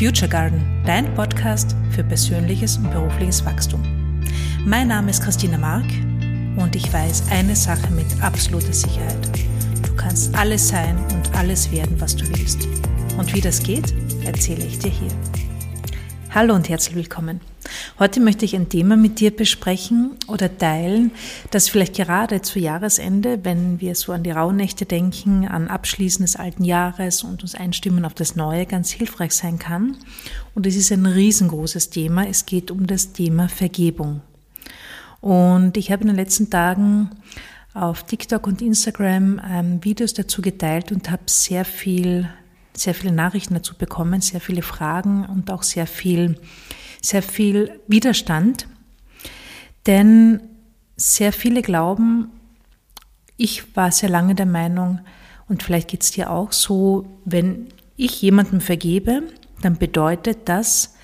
Future Garden, dein Podcast für persönliches und berufliches Wachstum. Mein Name ist Christina Mark und ich weiß eine Sache mit absoluter Sicherheit. Du kannst alles sein und alles werden, was du willst. Und wie das geht, erzähle ich dir hier. Hallo und herzlich willkommen. Heute möchte ich ein Thema mit dir besprechen oder teilen, das vielleicht gerade zu Jahresende, wenn wir so an die Rauhnächte denken, an Abschließen des alten Jahres und uns einstimmen auf das Neue, ganz hilfreich sein kann. Und es ist ein riesengroßes Thema. Es geht um das Thema Vergebung. Und ich habe in den letzten Tagen auf TikTok und Instagram ähm, Videos dazu geteilt und habe sehr viel sehr viele Nachrichten dazu bekommen, sehr viele Fragen und auch sehr viel, sehr viel Widerstand. Denn sehr viele glauben, ich war sehr lange der Meinung, und vielleicht geht es dir auch so, wenn ich jemandem vergebe, dann bedeutet das,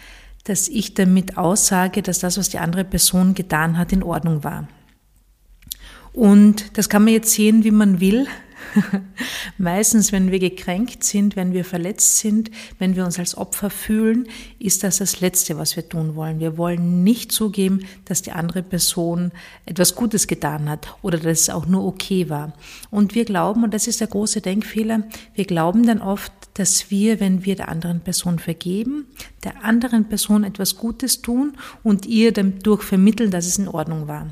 dass ich damit aussage, dass das, was die andere Person getan hat, in Ordnung war. Und das kann man jetzt sehen, wie man will. Meistens, wenn wir gekränkt sind, wenn wir verletzt sind, wenn wir uns als Opfer fühlen, ist das das Letzte, was wir tun wollen. Wir wollen nicht zugeben, dass die andere Person etwas Gutes getan hat oder dass es auch nur okay war. Und wir glauben, und das ist der große Denkfehler, wir glauben dann oft, dass wir, wenn wir der anderen Person vergeben, der anderen Person etwas Gutes tun und ihr dadurch vermitteln, dass es in Ordnung war.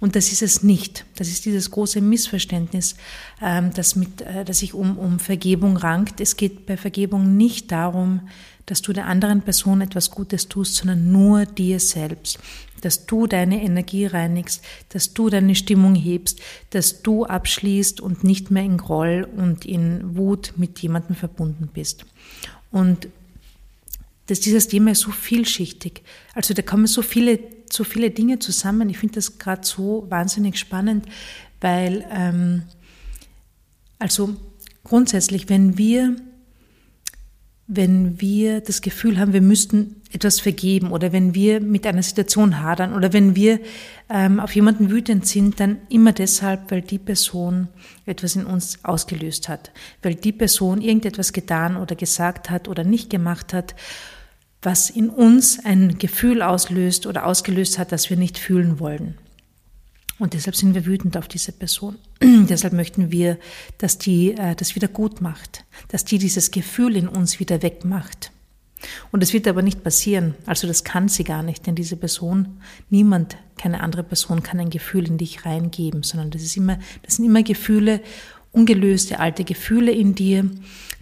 Und das ist es nicht. Das ist dieses große Missverständnis, ähm, das, mit, äh, das sich um, um Vergebung rankt. Es geht bei Vergebung nicht darum, dass du der anderen Person etwas Gutes tust, sondern nur dir selbst. Dass du deine Energie reinigst, dass du deine Stimmung hebst, dass du abschließt und nicht mehr in Groll und in Wut mit jemandem verbunden bist. Und dass dieses Thema ist so vielschichtig. Also da kommen so viele, so viele Dinge zusammen. Ich finde das gerade so wahnsinnig spannend, weil ähm, also grundsätzlich, wenn wir wenn wir das Gefühl haben, wir müssten etwas vergeben oder wenn wir mit einer Situation hadern oder wenn wir ähm, auf jemanden wütend sind, dann immer deshalb, weil die Person etwas in uns ausgelöst hat, weil die Person irgendetwas getan oder gesagt hat oder nicht gemacht hat, was in uns ein Gefühl auslöst oder ausgelöst hat, das wir nicht fühlen wollen. Und deshalb sind wir wütend auf diese Person. deshalb möchten wir, dass die äh, das wieder gut macht, dass die dieses Gefühl in uns wieder wegmacht. Und es wird aber nicht passieren. Also das kann sie gar nicht, denn diese Person, niemand, keine andere Person kann ein Gefühl in dich reingeben, sondern das ist immer, das sind immer Gefühle, ungelöste alte Gefühle in dir,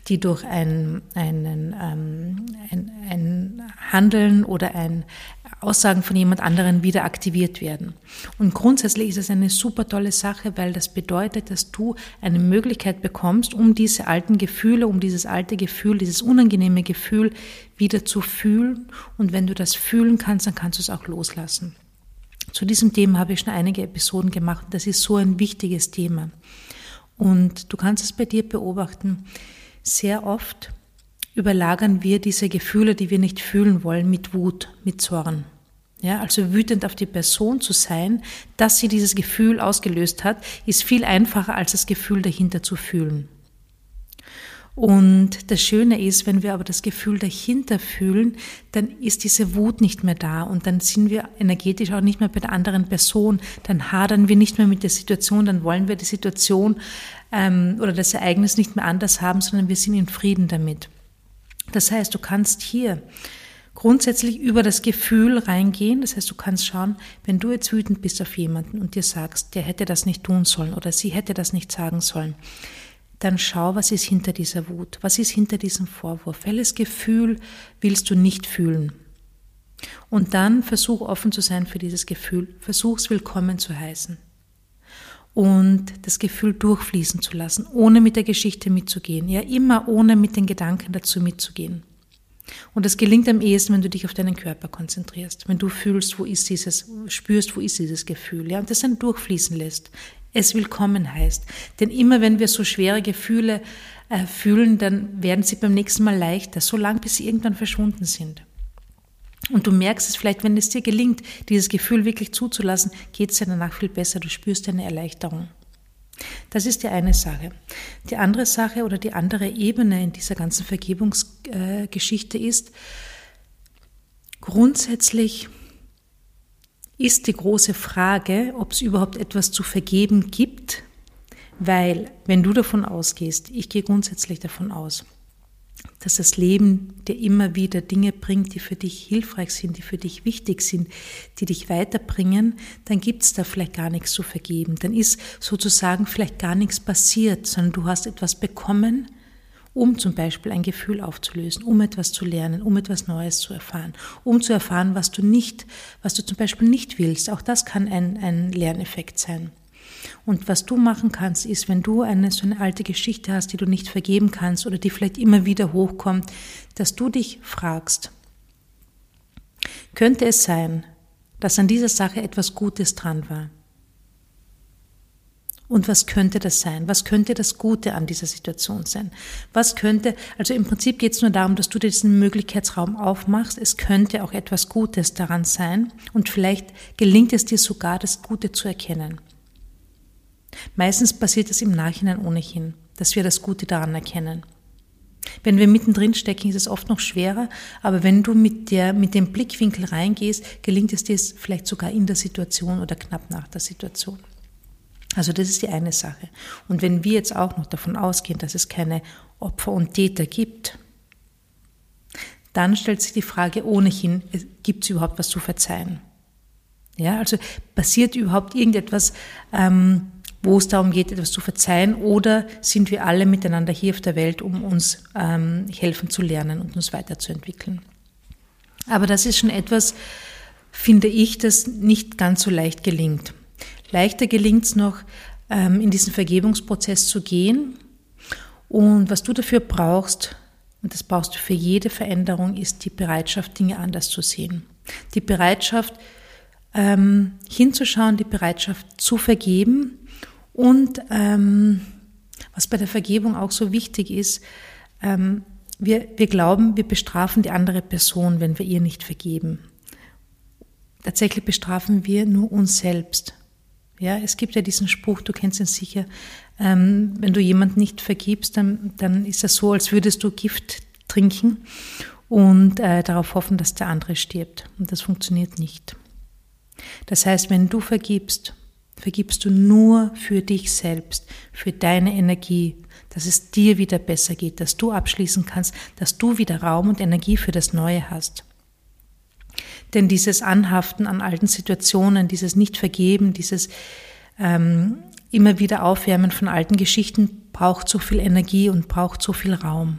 die durch ein, einen, ähm, ein, ein Handeln oder ein Aussagen von jemand anderen wieder aktiviert werden. Und grundsätzlich ist es eine super tolle Sache, weil das bedeutet, dass du eine Möglichkeit bekommst, um diese alten Gefühle, um dieses alte Gefühl, dieses unangenehme Gefühl wieder zu fühlen. Und wenn du das fühlen kannst, dann kannst du es auch loslassen. Zu diesem Thema habe ich schon einige Episoden gemacht. Das ist so ein wichtiges Thema. Und du kannst es bei dir beobachten. Sehr oft überlagern wir diese Gefühle, die wir nicht fühlen wollen, mit Wut, mit Zorn. Ja, also wütend auf die Person zu sein, dass sie dieses Gefühl ausgelöst hat, ist viel einfacher als das Gefühl dahinter zu fühlen. Und das Schöne ist, wenn wir aber das Gefühl dahinter fühlen, dann ist diese Wut nicht mehr da und dann sind wir energetisch auch nicht mehr bei der anderen Person, dann hadern wir nicht mehr mit der Situation, dann wollen wir die Situation ähm, oder das Ereignis nicht mehr anders haben, sondern wir sind in Frieden damit. Das heißt, du kannst hier grundsätzlich über das Gefühl reingehen. Das heißt, du kannst schauen, wenn du jetzt wütend bist auf jemanden und dir sagst, der hätte das nicht tun sollen oder sie hätte das nicht sagen sollen, dann schau, was ist hinter dieser Wut, was ist hinter diesem Vorwurf, welches Gefühl willst du nicht fühlen. Und dann versuch offen zu sein für dieses Gefühl, versuch es willkommen zu heißen und das Gefühl durchfließen zu lassen, ohne mit der Geschichte mitzugehen, ja immer ohne mit den Gedanken dazu mitzugehen. Und das gelingt am ehesten, wenn du dich auf deinen Körper konzentrierst, wenn du fühlst, wo ist dieses, spürst, wo ist dieses Gefühl, ja, und das dann durchfließen lässt es willkommen heißt. Denn immer wenn wir so schwere Gefühle äh, fühlen, dann werden sie beim nächsten Mal leichter, so lange bis sie irgendwann verschwunden sind. Und du merkst es vielleicht, wenn es dir gelingt, dieses Gefühl wirklich zuzulassen, geht es dir danach viel besser, du spürst eine Erleichterung. Das ist die eine Sache. Die andere Sache oder die andere Ebene in dieser ganzen Vergebungsgeschichte ist, Grundsätzlich ist die große Frage, ob es überhaupt etwas zu vergeben gibt, weil wenn du davon ausgehst, ich gehe grundsätzlich davon aus, dass das Leben dir immer wieder Dinge bringt, die für dich hilfreich sind, die für dich wichtig sind, die dich weiterbringen, dann gibt es da vielleicht gar nichts zu vergeben. Dann ist sozusagen vielleicht gar nichts passiert, sondern du hast etwas bekommen, um zum Beispiel ein Gefühl aufzulösen, um etwas zu lernen, um etwas Neues zu erfahren, um zu erfahren, was du nicht, was du zum Beispiel nicht willst. Auch das kann ein, ein Lerneffekt sein. Und was du machen kannst, ist, wenn du eine so eine alte Geschichte hast, die du nicht vergeben kannst oder die vielleicht immer wieder hochkommt, dass du dich fragst, könnte es sein, dass an dieser Sache etwas Gutes dran war? Und was könnte das sein? Was könnte das Gute an dieser Situation sein? Was könnte, also im Prinzip geht es nur darum, dass du diesen Möglichkeitsraum aufmachst. Es könnte auch etwas Gutes daran sein und vielleicht gelingt es dir sogar, das Gute zu erkennen. Meistens passiert es im Nachhinein ohnehin, dass wir das Gute daran erkennen. Wenn wir mittendrin stecken, ist es oft noch schwerer, aber wenn du mit, der, mit dem Blickwinkel reingehst, gelingt es dir vielleicht sogar in der Situation oder knapp nach der Situation. Also das ist die eine Sache. Und wenn wir jetzt auch noch davon ausgehen, dass es keine Opfer und Täter gibt, dann stellt sich die Frage ohnehin, gibt es überhaupt was zu verzeihen? Ja, also passiert überhaupt irgendetwas, ähm, wo es darum geht, etwas zu verzeihen, oder sind wir alle miteinander hier auf der Welt, um uns ähm, helfen zu lernen und uns weiterzuentwickeln? Aber das ist schon etwas, finde ich, das nicht ganz so leicht gelingt. Leichter gelingt es noch, ähm, in diesen Vergebungsprozess zu gehen. Und was du dafür brauchst, und das brauchst du für jede Veränderung, ist die Bereitschaft, Dinge anders zu sehen. Die Bereitschaft, ähm, hinzuschauen, die Bereitschaft zu vergeben und ähm, was bei der Vergebung auch so wichtig ist, ähm, wir, wir glauben, wir bestrafen die andere Person, wenn wir ihr nicht vergeben. Tatsächlich bestrafen wir nur uns selbst. Ja, es gibt ja diesen Spruch, du kennst ihn sicher, ähm, wenn du jemand nicht vergibst, dann, dann ist das so, als würdest du Gift trinken und äh, darauf hoffen, dass der andere stirbt. Und das funktioniert nicht. Das heißt, wenn du vergibst, vergibst du nur für dich selbst, für deine Energie, dass es dir wieder besser geht, dass du abschließen kannst, dass du wieder Raum und Energie für das Neue hast. Denn dieses Anhaften an alten Situationen, dieses Nicht-Vergeben, dieses ähm, immer wieder Aufwärmen von alten Geschichten braucht so viel Energie und braucht so viel Raum.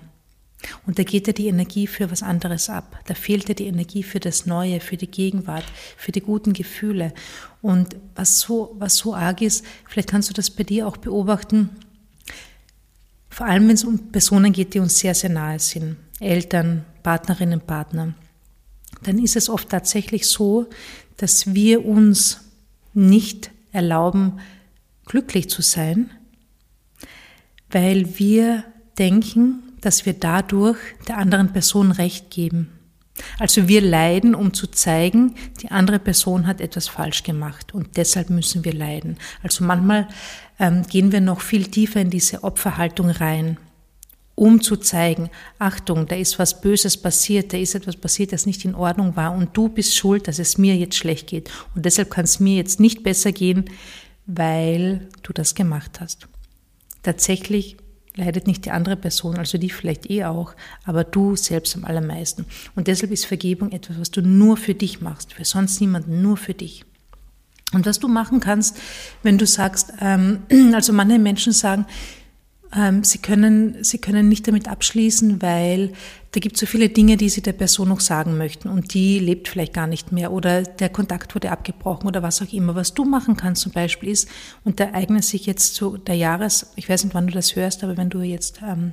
Und da geht ja die Energie für was anderes ab. Da fehlt ja die Energie für das Neue, für die Gegenwart, für die guten Gefühle. Und was so, was so arg ist, vielleicht kannst du das bei dir auch beobachten, vor allem wenn es um Personen geht, die uns sehr, sehr nahe sind. Eltern, Partnerinnen, Partner dann ist es oft tatsächlich so, dass wir uns nicht erlauben, glücklich zu sein, weil wir denken, dass wir dadurch der anderen Person Recht geben. Also wir leiden, um zu zeigen, die andere Person hat etwas falsch gemacht und deshalb müssen wir leiden. Also manchmal ähm, gehen wir noch viel tiefer in diese Opferhaltung rein um zu zeigen, Achtung, da ist was Böses passiert, da ist etwas passiert, das nicht in Ordnung war und du bist schuld, dass es mir jetzt schlecht geht. Und deshalb kann es mir jetzt nicht besser gehen, weil du das gemacht hast. Tatsächlich leidet nicht die andere Person, also die vielleicht eh auch, aber du selbst am allermeisten. Und deshalb ist Vergebung etwas, was du nur für dich machst, für sonst niemanden, nur für dich. Und was du machen kannst, wenn du sagst, ähm, also manche Menschen sagen, ähm, sie, können, sie können nicht damit abschließen, weil da gibt es so viele Dinge, die sie der Person noch sagen möchten und die lebt vielleicht gar nicht mehr oder der Kontakt wurde abgebrochen oder was auch immer. Was du machen kannst zum Beispiel ist, und da eignet sich jetzt zu der Jahres, ich weiß nicht, wann du das hörst, aber wenn du jetzt ähm,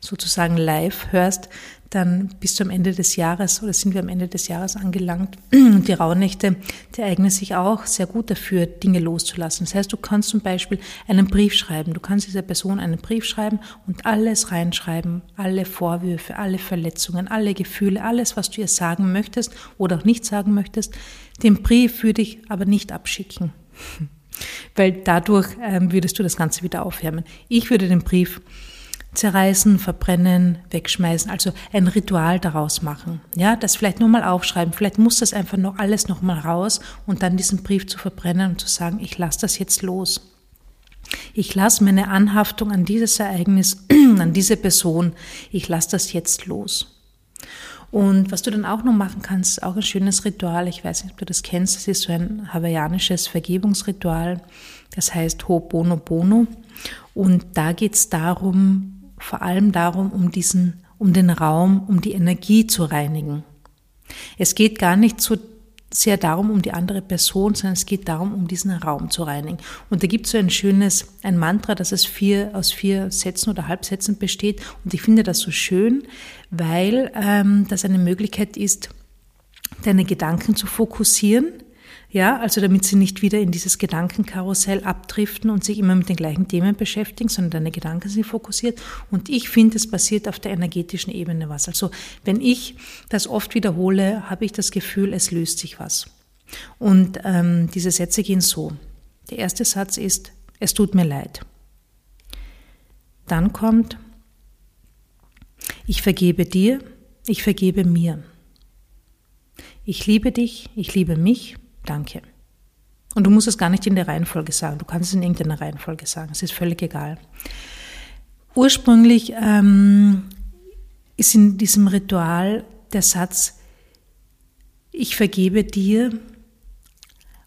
sozusagen live hörst, dann bis zum Ende des Jahres oder sind wir am Ende des Jahres angelangt. Und die Rauhnächte, die eignen sich auch sehr gut dafür, Dinge loszulassen. Das heißt, du kannst zum Beispiel einen Brief schreiben. Du kannst dieser Person einen Brief schreiben und alles reinschreiben. Alle Vorwürfe, alle Verletzungen, alle Gefühle, alles, was du ihr sagen möchtest oder auch nicht sagen möchtest. Den Brief würde ich aber nicht abschicken. Weil dadurch ähm, würdest du das Ganze wieder aufwärmen. Ich würde den Brief zerreißen, verbrennen, wegschmeißen, also ein Ritual daraus machen. Ja, das vielleicht nochmal aufschreiben, vielleicht muss das einfach noch alles nochmal raus und dann diesen Brief zu verbrennen und zu sagen, ich lasse das jetzt los. Ich lasse meine Anhaftung an dieses Ereignis, an diese Person, ich lasse das jetzt los. Und was du dann auch noch machen kannst, auch ein schönes Ritual, ich weiß nicht, ob du das kennst, das ist so ein hawaiianisches Vergebungsritual, das heißt Ho'oponopono. Und da geht es darum, vor allem darum, um diesen, um den Raum, um die Energie zu reinigen. Es geht gar nicht so sehr darum, um die andere Person, sondern es geht darum, um diesen Raum zu reinigen. Und da gibt es so ein schönes, ein Mantra, das es vier, aus vier Sätzen oder Halbsätzen besteht. Und ich finde das so schön, weil ähm, das eine Möglichkeit ist, deine Gedanken zu fokussieren ja, also damit sie nicht wieder in dieses Gedankenkarussell abdriften und sich immer mit den gleichen Themen beschäftigen, sondern deine Gedanken sind fokussiert. Und ich finde, es passiert auf der energetischen Ebene was. Also wenn ich das oft wiederhole, habe ich das Gefühl, es löst sich was. Und ähm, diese Sätze gehen so. Der erste Satz ist, es tut mir leid. Dann kommt, ich vergebe dir, ich vergebe mir. Ich liebe dich, ich liebe mich, Danke. Und du musst es gar nicht in der Reihenfolge sagen, du kannst es in irgendeiner Reihenfolge sagen, es ist völlig egal. Ursprünglich ähm, ist in diesem Ritual der Satz, ich vergebe dir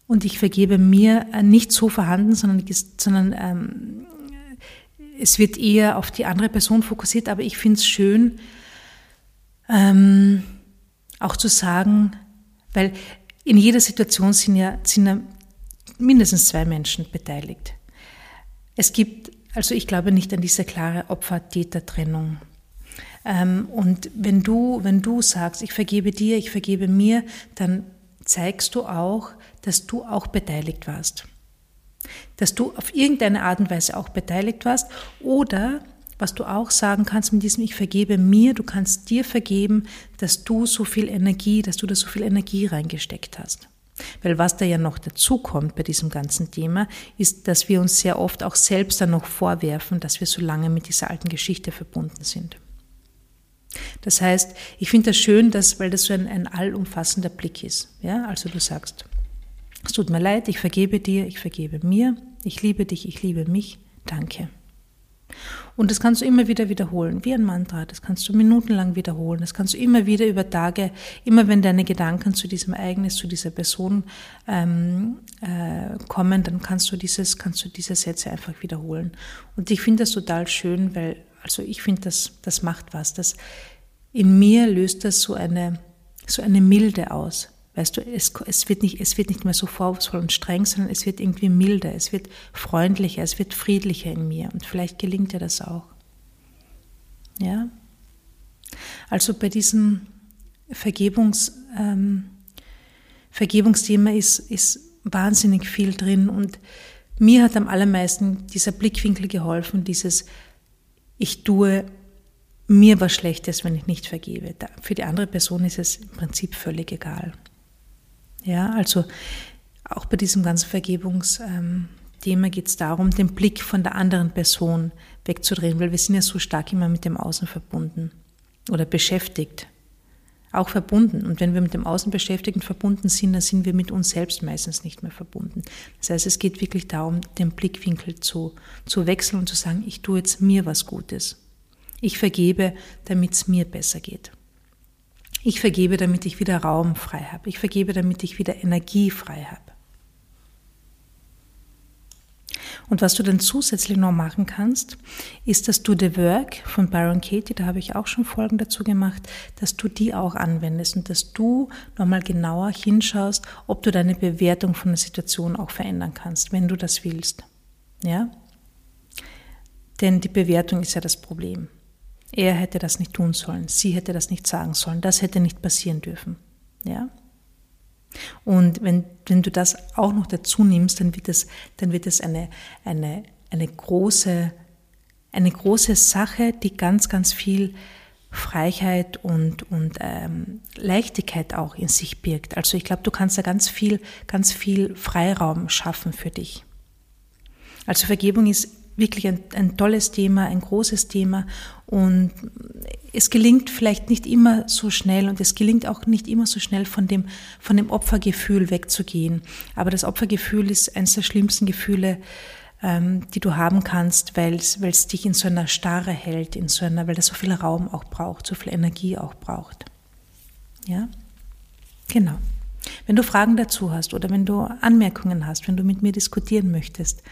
und ich vergebe mir äh, nicht so vorhanden, sondern, sondern ähm, es wird eher auf die andere Person fokussiert, aber ich finde es schön, ähm, auch zu sagen, weil in jeder Situation sind ja, sind ja mindestens zwei Menschen beteiligt. Es gibt, also ich glaube nicht an diese klare Opfer-Täter-Trennung. Ähm, und wenn du, wenn du sagst, ich vergebe dir, ich vergebe mir, dann zeigst du auch, dass du auch beteiligt warst. Dass du auf irgendeine Art und Weise auch beteiligt warst oder was du auch sagen kannst mit diesem Ich vergebe mir, du kannst dir vergeben, dass du so viel Energie, dass du da so viel Energie reingesteckt hast. Weil was da ja noch dazu kommt bei diesem ganzen Thema, ist, dass wir uns sehr oft auch selbst dann noch vorwerfen, dass wir so lange mit dieser alten Geschichte verbunden sind. Das heißt, ich finde das schön, dass, weil das so ein, ein allumfassender Blick ist. Ja, also du sagst, es tut mir leid, ich vergebe dir, ich vergebe mir, ich liebe dich, ich liebe mich, danke. Und das kannst du immer wieder wiederholen, wie ein Mantra. Das kannst du minutenlang wiederholen. Das kannst du immer wieder über Tage, immer wenn deine Gedanken zu diesem Ereignis, zu dieser Person ähm, äh, kommen, dann kannst du dieses, kannst du diese Sätze einfach wiederholen. Und ich finde das total schön, weil, also ich finde, das, das macht was. Das, in mir löst das so eine, so eine Milde aus. Weißt du, es, es, wird nicht, es wird nicht mehr so vorwurfsvoll und streng, sondern es wird irgendwie milder, es wird freundlicher, es wird friedlicher in mir. Und vielleicht gelingt dir das auch. Ja? Also bei diesem Vergebungs, ähm, Vergebungsthema ist, ist wahnsinnig viel drin und mir hat am allermeisten dieser Blickwinkel geholfen, dieses ich tue mir was Schlechtes, wenn ich nicht vergebe. Für die andere Person ist es im Prinzip völlig egal. Ja, also auch bei diesem ganzen Vergebungsthema geht es darum, den Blick von der anderen Person wegzudrehen, weil wir sind ja so stark immer mit dem Außen verbunden oder beschäftigt. Auch verbunden. Und wenn wir mit dem Außen beschäftigt und verbunden sind, dann sind wir mit uns selbst meistens nicht mehr verbunden. Das heißt, es geht wirklich darum, den Blickwinkel zu, zu wechseln und zu sagen, ich tue jetzt mir was Gutes. Ich vergebe, damit es mir besser geht. Ich vergebe, damit ich wieder Raum frei habe. Ich vergebe, damit ich wieder Energie frei habe. Und was du dann zusätzlich noch machen kannst, ist, dass du The Work von Byron Katie, da habe ich auch schon Folgen dazu gemacht, dass du die auch anwendest und dass du nochmal genauer hinschaust, ob du deine Bewertung von der Situation auch verändern kannst, wenn du das willst. Ja? Denn die Bewertung ist ja das Problem. Er hätte das nicht tun sollen, sie hätte das nicht sagen sollen, das hätte nicht passieren dürfen. Ja? Und wenn, wenn du das auch noch dazu nimmst, dann wird es, dann wird es eine, eine, eine, große, eine große Sache, die ganz, ganz viel Freiheit und, und ähm, Leichtigkeit auch in sich birgt. Also ich glaube, du kannst da ganz viel, ganz viel Freiraum schaffen für dich. Also Vergebung ist wirklich ein, ein tolles Thema, ein großes Thema und es gelingt vielleicht nicht immer so schnell und es gelingt auch nicht immer so schnell von dem, von dem Opfergefühl wegzugehen. Aber das Opfergefühl ist eines der schlimmsten Gefühle, ähm, die du haben kannst, weil es dich in so einer Starre hält, in so einer, weil das so viel Raum auch braucht, so viel Energie auch braucht. Ja? Genau. Wenn du Fragen dazu hast oder wenn du Anmerkungen hast, wenn du mit mir diskutieren möchtest,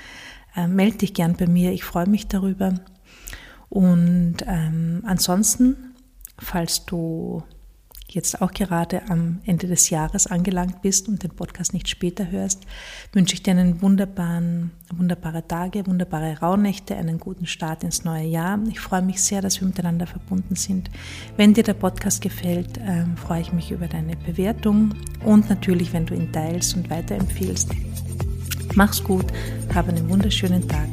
äh, melde dich gern bei mir. Ich freue mich darüber. Und ähm, ansonsten, falls du jetzt auch gerade am Ende des Jahres angelangt bist und den Podcast nicht später hörst, wünsche ich dir einen wunderbaren, wunderbare Tage, wunderbare Rauhnächte, einen guten Start ins neue Jahr. Ich freue mich sehr, dass wir miteinander verbunden sind. Wenn dir der Podcast gefällt, äh, freue ich mich über deine Bewertung und natürlich, wenn du ihn teilst und weiterempfiehlst. Mach's gut, habe einen wunderschönen Tag.